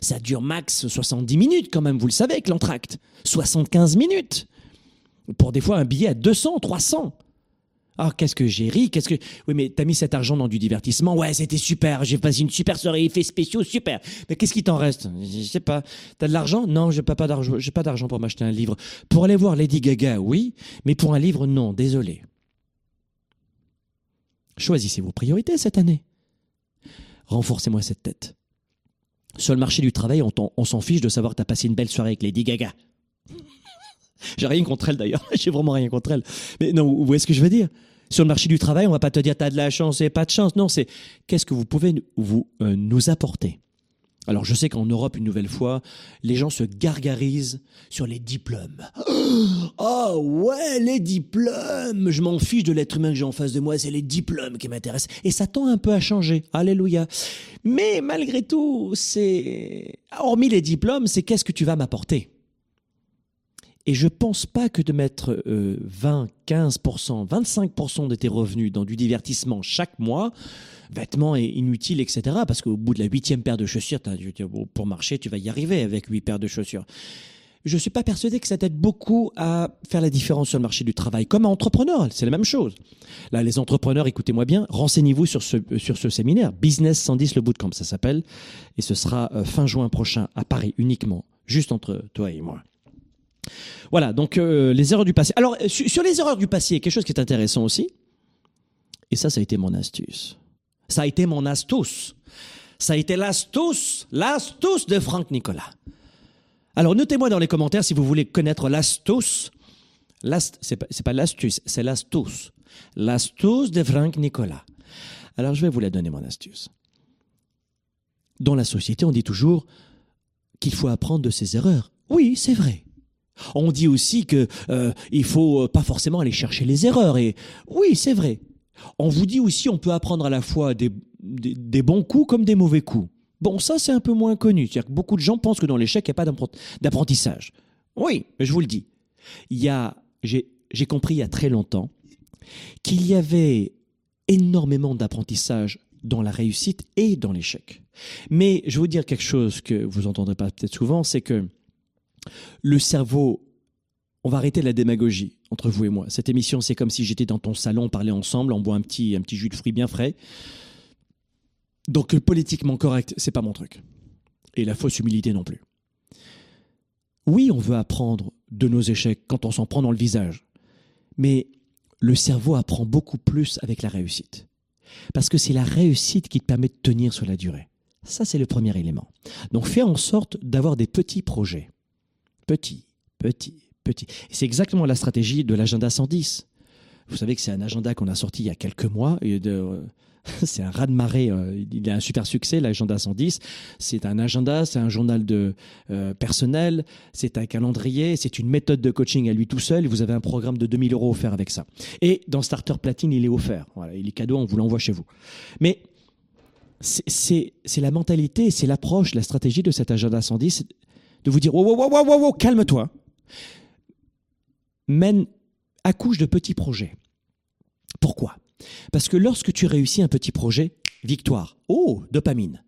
ça dure max 70 minutes, quand même, vous le savez, avec l'entracte. 75 minutes. Pour des fois un billet à 200, 300. Ah, qu'est-ce que j'ai ri, qu'est-ce que... Oui, mais t'as mis cet argent dans du divertissement. Ouais, c'était super, j'ai passé une super soirée, effets spéciaux, super. Mais qu'est-ce qui t'en reste? Je sais pas. T'as de l'argent? Non, j'ai pas, pas d'argent. J'ai pas d'argent pour m'acheter un livre. Pour aller voir Lady Gaga, oui, mais pour un livre, non, désolé. Choisissez vos priorités cette année. Renforcez-moi cette tête. Sur le marché du travail, on, s'en fiche de savoir que tu as passé une belle soirée avec Lady Gaga. J'ai rien contre elle d'ailleurs, j'ai vraiment rien contre elle. Mais non, vous voyez ce que je veux dire? Sur le marché du travail, on va pas te dire t'as de la chance et pas de chance. Non, c'est qu'est-ce que vous pouvez vous euh, nous apporter? Alors je sais qu'en Europe, une nouvelle fois, les gens se gargarisent sur les diplômes. Oh ouais, les diplômes Je m'en fiche de l'être humain que j'ai en face de moi, c'est les diplômes qui m'intéressent. Et ça tend un peu à changer. Alléluia. Mais malgré tout, c'est... Hormis les diplômes, c'est qu'est-ce que tu vas m'apporter? Et je pense pas que de mettre 20, 15%, 25% de tes revenus dans du divertissement chaque mois, vêtements inutiles, etc. Parce qu'au bout de la huitième paire de chaussures, pour marcher, tu vas y arriver avec huit paires de chaussures. Je ne suis pas persuadé que ça t'aide beaucoup à faire la différence sur le marché du travail. Comme entrepreneur, c'est la même chose. Là, les entrepreneurs, écoutez-moi bien, renseignez-vous sur ce, sur ce séminaire. Business 110, le bootcamp, ça s'appelle. Et ce sera euh, fin juin prochain à Paris uniquement, juste entre toi et moi. Voilà, donc euh, les erreurs du passé. Alors, euh, sur les erreurs du passé, quelque chose qui est intéressant aussi, et ça, ça a été mon astuce. Ça a été mon astuce. Ça a été l'astuce, l'astuce de Franck Nicolas. Alors, notez-moi dans les commentaires si vous voulez connaître l'astuce. L'ast, c'est pas, pas l'astuce, c'est l'astuce. L'astuce de Franck Nicolas. Alors, je vais vous la donner, mon astuce. Dans la société, on dit toujours qu'il faut apprendre de ses erreurs. Oui, c'est vrai. On dit aussi que euh, il faut euh, pas forcément aller chercher les erreurs. Et oui, c'est vrai. On vous dit aussi on peut apprendre à la fois des, des, bons coups comme des mauvais coups. Bon, ça c'est un peu moins connu. C'est-à-dire que beaucoup de gens pensent que dans l'échec il n'y a pas d'apprentissage. Oui, mais je vous le dis. Il y a, j'ai compris il y a très longtemps qu'il y avait énormément d'apprentissage dans la réussite et dans l'échec. Mais je vais vous dire quelque chose que vous entendrez pas peut-être souvent, c'est que le cerveau, on va arrêter la démagogie entre vous et moi. Cette émission, c'est comme si j'étais dans ton salon, on parlait ensemble, on boit un petit, un petit jus de fruits bien frais. Donc le politiquement correct, c'est pas mon truc. Et la fausse humilité non plus. Oui, on veut apprendre de nos échecs quand on s'en prend dans le visage. Mais le cerveau apprend beaucoup plus avec la réussite. Parce que c'est la réussite qui te permet de tenir sur la durée. Ça, c'est le premier élément. Donc fais en sorte d'avoir des petits projets petit, petit, petit. Et c'est exactement la stratégie de l'agenda 110. Vous savez que c'est un agenda qu'on a sorti il y a quelques mois. De, c'est un raz-de-marée. Euh, il a un super succès, l'agenda 110. C'est un agenda, c'est un journal de euh, personnel, c'est un calendrier, c'est une méthode de coaching à lui tout seul. Vous avez un programme de 2000 euros offert avec ça. Et dans Starter Platine, il est offert. Voilà, il est cadeau, on vous l'envoie chez vous. Mais c'est la mentalité, c'est l'approche, la stratégie de cet agenda 110 de vous dire wow, wow, wow, wow, wow calme-toi. Mène, accouche de petits projets. Pourquoi? Parce que lorsque tu réussis un petit projet, victoire. Oh, dopamine.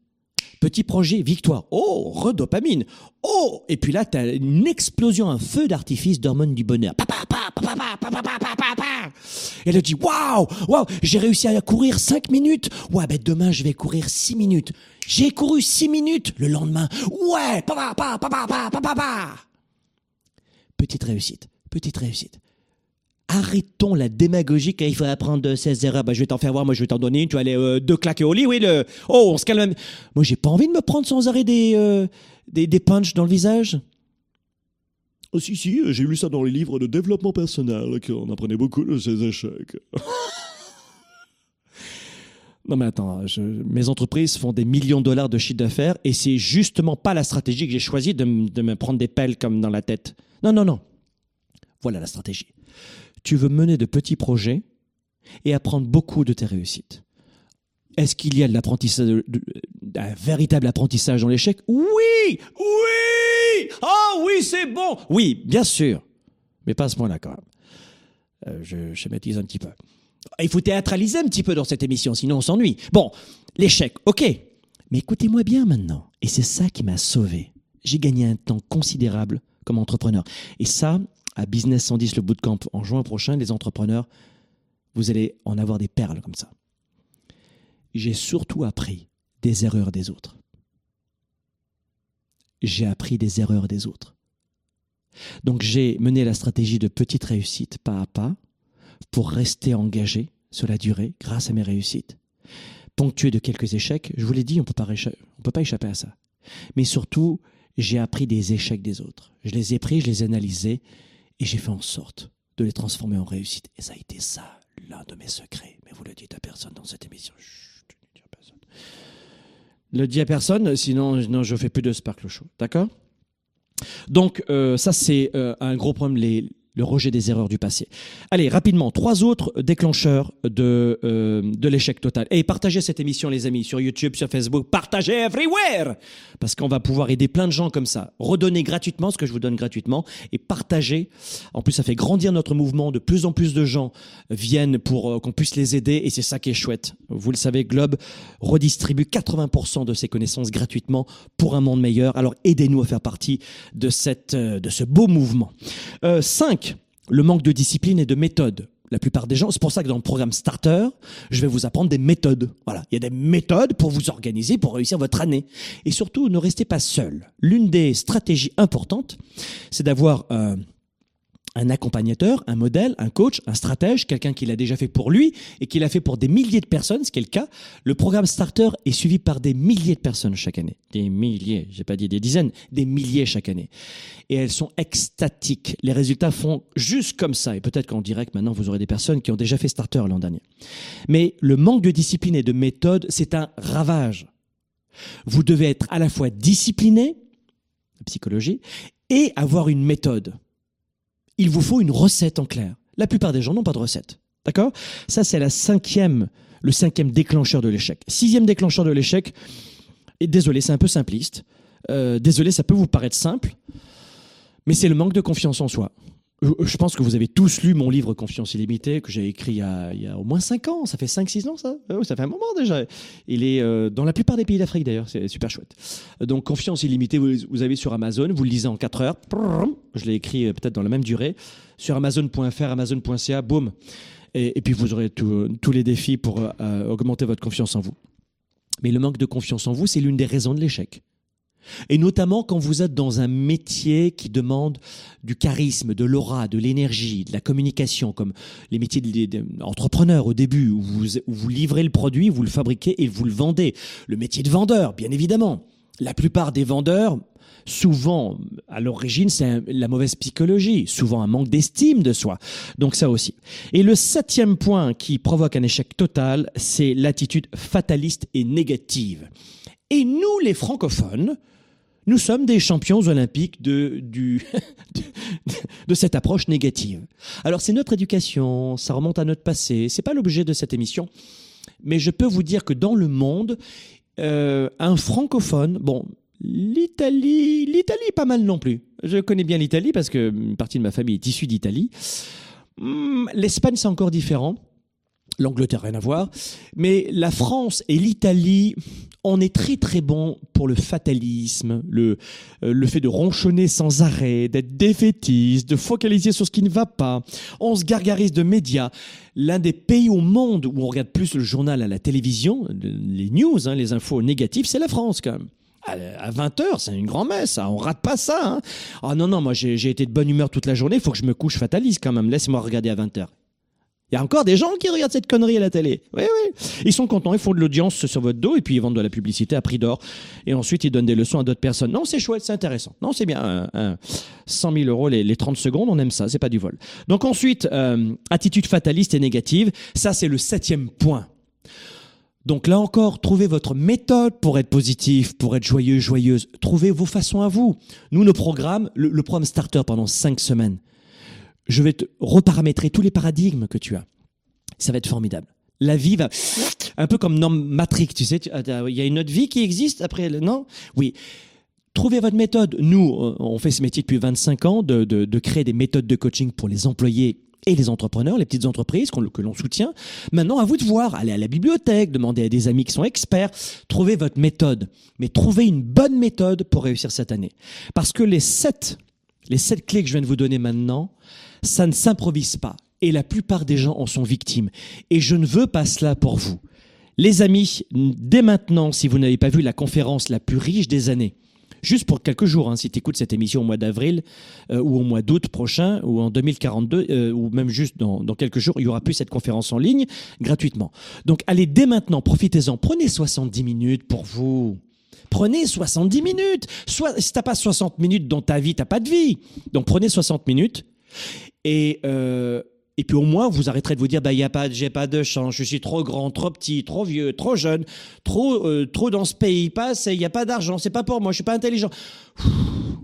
Petit projet, victoire. Oh, redopamine. Oh, et puis là, tu as une explosion, un feu d'artifice d'hormones du bonheur. Et elle dit, waouh, waouh, j'ai réussi à courir 5 minutes. Ouais, ben demain, je vais courir 6 minutes. J'ai couru 6 minutes le lendemain. Ouais, papa, papa, papa, papa, papa. Petite réussite, petite réussite. Arrêtons la démagogie qu'il faut apprendre de ses erreurs. Bah, je vais t'en faire voir, moi je vais t'en donner une, tu vas aller euh, deux claquer au lit, oui, le... Oh, on se calme. Moi j'ai pas envie de me prendre sans arrêt des, euh, des, des punches dans le visage. Oh, si, si, j'ai lu ça dans les livres de développement personnel, qu'on apprenait beaucoup de ses échecs. non mais attends, mes entreprises font des millions de dollars de chiffre d'affaires et c'est justement pas la stratégie que j'ai choisie de, de me prendre des pelles comme dans la tête. Non, non, non. Voilà la stratégie tu veux mener de petits projets et apprendre beaucoup de tes réussites. Est-ce qu'il y a de l'apprentissage, un véritable apprentissage dans l'échec? Oui, oui, oh oui, c'est bon. Oui, bien sûr, mais pas à ce point-là quand même. Euh, je schématise un petit peu. Il faut théâtraliser un petit peu dans cette émission, sinon on s'ennuie. Bon, l'échec, ok. Mais écoutez-moi bien maintenant. Et c'est ça qui m'a sauvé. J'ai gagné un temps considérable comme entrepreneur. Et ça, à Business 110, le bootcamp, en juin prochain, les entrepreneurs, vous allez en avoir des perles comme ça. J'ai surtout appris des erreurs des autres. J'ai appris des erreurs des autres. Donc j'ai mené la stratégie de petite réussite pas à pas pour rester engagé sur la durée grâce à mes réussites. Ponctué de quelques échecs, je vous l'ai dit, on ne peut pas échapper à ça. Mais surtout, j'ai appris des échecs des autres. Je les ai pris, je les ai analysés et j'ai fait en sorte de les transformer en réussite. Et ça a été ça, l'un de mes secrets, mais vous le dites à personne dans cette émission. Chut, ne le dites à personne. Le dis à personne, sinon non, je fais plus de Sparkle Show. D'accord? Donc, euh, ça, c'est euh, un gros problème, le rejet des erreurs du passé. Allez, rapidement, trois autres déclencheurs de, euh, de l'échec total. Et partagez cette émission, les amis, sur YouTube, sur Facebook, partagez everywhere Parce qu'on va pouvoir aider plein de gens comme ça. Redonner gratuitement ce que je vous donne gratuitement et partager. En plus, ça fait grandir notre mouvement. De plus en plus de gens viennent pour euh, qu'on puisse les aider et c'est ça qui est chouette. Vous le savez, Globe redistribue 80% de ses connaissances gratuitement pour un monde meilleur. Alors aidez-nous à faire partie de, cette, euh, de ce beau mouvement. 5 le manque de discipline et de méthode. La plupart des gens, c'est pour ça que dans le programme Starter, je vais vous apprendre des méthodes. Voilà, il y a des méthodes pour vous organiser, pour réussir votre année. Et surtout, ne restez pas seul. L'une des stratégies importantes, c'est d'avoir euh, un accompagnateur, un modèle, un coach, un stratège, quelqu'un qui l'a déjà fait pour lui et qui l'a fait pour des milliers de personnes, ce qui est le cas. Le programme Starter est suivi par des milliers de personnes chaque année. Des milliers, j'ai pas dit des dizaines, des milliers chaque année. Et elles sont extatiques. Les résultats font juste comme ça. Et peut-être qu'en direct, maintenant, vous aurez des personnes qui ont déjà fait Starter l'an dernier. Mais le manque de discipline et de méthode, c'est un ravage. Vous devez être à la fois discipliné, psychologie, et avoir une méthode il vous faut une recette en clair. La plupart des gens n'ont pas de recette. D'accord? Ça, c'est la cinquième, le cinquième déclencheur de l'échec. Sixième déclencheur de l'échec, et désolé, c'est un peu simpliste. Euh, désolé, ça peut vous paraître simple, mais c'est le manque de confiance en soi. Je pense que vous avez tous lu mon livre Confiance illimitée que j'ai écrit il y, a, au moins 5 ans. Ça fait 5-6 ans, ça ah Ça fait un moment déjà. Il est euh, dans la plupart des pays d'Afrique d'ailleurs. C'est super chouette. Donc Confiance illimitée, vous, avez sur Amazon. Vous le lisez en 4 heures. Je l'ai écrit euh, peut-être dans la même durée. Sur Amazon.fr, Amazon.ca, boum. Et, puis vous aurez tous les défis pour euh, augmenter votre confiance en vous. Mais le manque de confiance en vous, c'est l'une des raisons de l'échec. Et notamment quand vous êtes dans un métier qui demande du charisme, de l'aura, de l'énergie, de la communication, comme les métiers d'entrepreneur au début, où vous, où vous livrez le produit, vous le fabriquez et vous le vendez. Le métier de vendeur, bien évidemment. La plupart des vendeurs, souvent, à l'origine, c'est la mauvaise psychologie, souvent un manque d'estime de soi. Donc ça aussi. Et le septième point qui provoque un échec total, c'est l'attitude fataliste et négative. Et nous, les francophones, nous sommes des champions olympiques de, cette approche négative. Alors c'est notre éducation, ça remonte à notre passé, c'est pas l'objet de cette émission, mais je peux vous dire que dans le monde, euh, un francophone, bon, l'Italie, l'Italie pas mal non plus. Je connais bien l'Italie parce que une partie de ma famille est issue d'Italie. Hmm, L'Espagne c'est encore différent. L'Angleterre, rien à voir. Mais la France et l'Italie, on est très très bon pour le fatalisme, le, euh, le fait de ronchonner sans arrêt, d'être défaitiste, de focaliser sur ce qui ne va pas. On se gargarise de médias. L'un des pays au monde où on regarde plus le journal à la télévision, les news, hein, les infos négatives, c'est la France quand même à 20h, c'est une grand-messe, on rate pas ça. Hein. Ah non, non, moi j'ai été de bonne humeur toute la journée, il faut que je me couche fataliste quand même, laisse-moi regarder à 20h. Il y a encore des gens qui regardent cette connerie à la télé. Oui, oui. Ils sont contents, ils font de l'audience sur votre dos et puis ils vendent de la publicité à prix d'or. Et ensuite, ils donnent des leçons à d'autres personnes. Non, c'est chouette, c'est intéressant. Non, c'est bien. 100 000 euros les, 30 secondes, on aime ça, c'est pas du vol. Donc ensuite, euh, attitude fataliste et négative. Ça, c'est le septième point. Donc là encore, trouvez votre méthode pour être positif, pour être joyeux, joyeuse. Trouvez vos façons à vous. Nous, nos programmes, le, le programme Starter pendant 5 semaines je vais te reparamétrer tous les paradigmes que tu as. Ça va être formidable. La vie va un peu comme norme Matrix, tu sais, il y a une autre vie qui existe après, non? Oui. Trouvez votre méthode. Nous, on fait ce métier depuis 25 ans de, de, créer des méthodes de coaching pour les employés et les entrepreneurs, les petites entreprises que l'on soutient. Maintenant, à vous de voir. Allez à la bibliothèque, demandez à des amis qui sont experts. Trouvez votre méthode. Mais trouvez une bonne méthode pour réussir cette année. Parce que les sept, les sept clés que je viens de vous donner maintenant, ça ne s'improvise pas. Et la plupart des gens en sont victimes. Et je ne veux pas cela pour vous. Les amis, dès maintenant, si vous n'avez pas vu la conférence la plus riche des années, juste pour quelques jours, hein, si tu écoutes cette émission au mois d'avril euh, ou au mois d'août prochain ou en 2042 euh, ou même juste dans, quelques jours, il y aura plus cette conférence en ligne gratuitement. Donc allez dès maintenant, profitez-en, prenez 70 minutes pour vous. Prenez 70 minutes. Soit, si t'as pas 60 minutes dans ta vie, t'as pas de vie. Donc prenez 60 minutes et, euh, Et puis au moins, vous arrêterez de vous dire, bah, y a pas, j'ai pas de chance, je suis trop grand, trop petit, trop vieux, trop jeune, trop, euh, trop dans ce pays, pas il n'y a pas d'argent, c'est pas pour moi, je suis pas intelligent.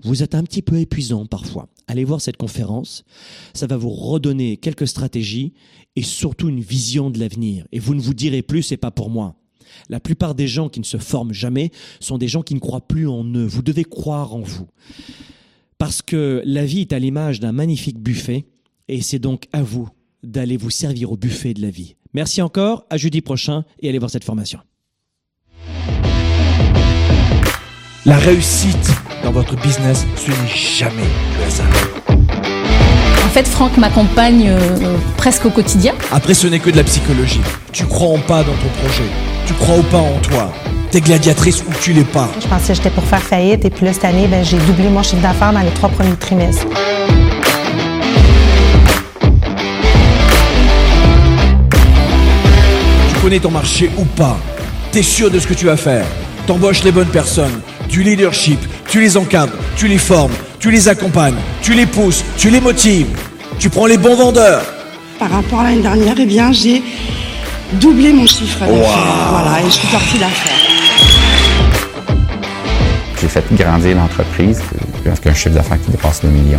Vous êtes un petit peu épuisant parfois. Allez voir cette conférence. Ça va vous redonner quelques stratégies et surtout une vision de l'avenir. Et vous ne vous direz plus, c'est pas pour moi. La plupart des gens qui ne se forment jamais sont des gens qui ne croient plus en eux. Vous devez croire en vous. Parce que la vie est à l'image d'un magnifique buffet et c'est donc à vous d'aller vous servir au buffet de la vie. Merci encore, à jeudi prochain et allez voir cette formation. La réussite dans votre business, ce n'est jamais le hasard. En fait, Franck m'accompagne euh, presque au quotidien. Après, ce n'est que de la psychologie. Tu crois en pas dans ton projet. Tu crois ou pas en toi. T'es gladiatrice ou tu l'es pas. Je pensais que j'étais pour faire faillite et puis là, cette année, ben, j'ai doublé mon chiffre d'affaires dans les trois premiers trimestres. Tu connais ton marché ou pas. T'es sûr de ce que tu vas faire. T'embauches les bonnes personnes. Du leadership. Tu les encadres. Tu les formes. Tu les accompagnes. Tu les pousses. Tu les motives. Tu prends les bons vendeurs. Par rapport à l'année dernière, eh bien, j'ai doublé mon chiffre d'affaires. Voilà, et je suis sortie d'affaires. J'ai fait grandir l'entreprise avec un chiffre d'affaires qui dépasse le million.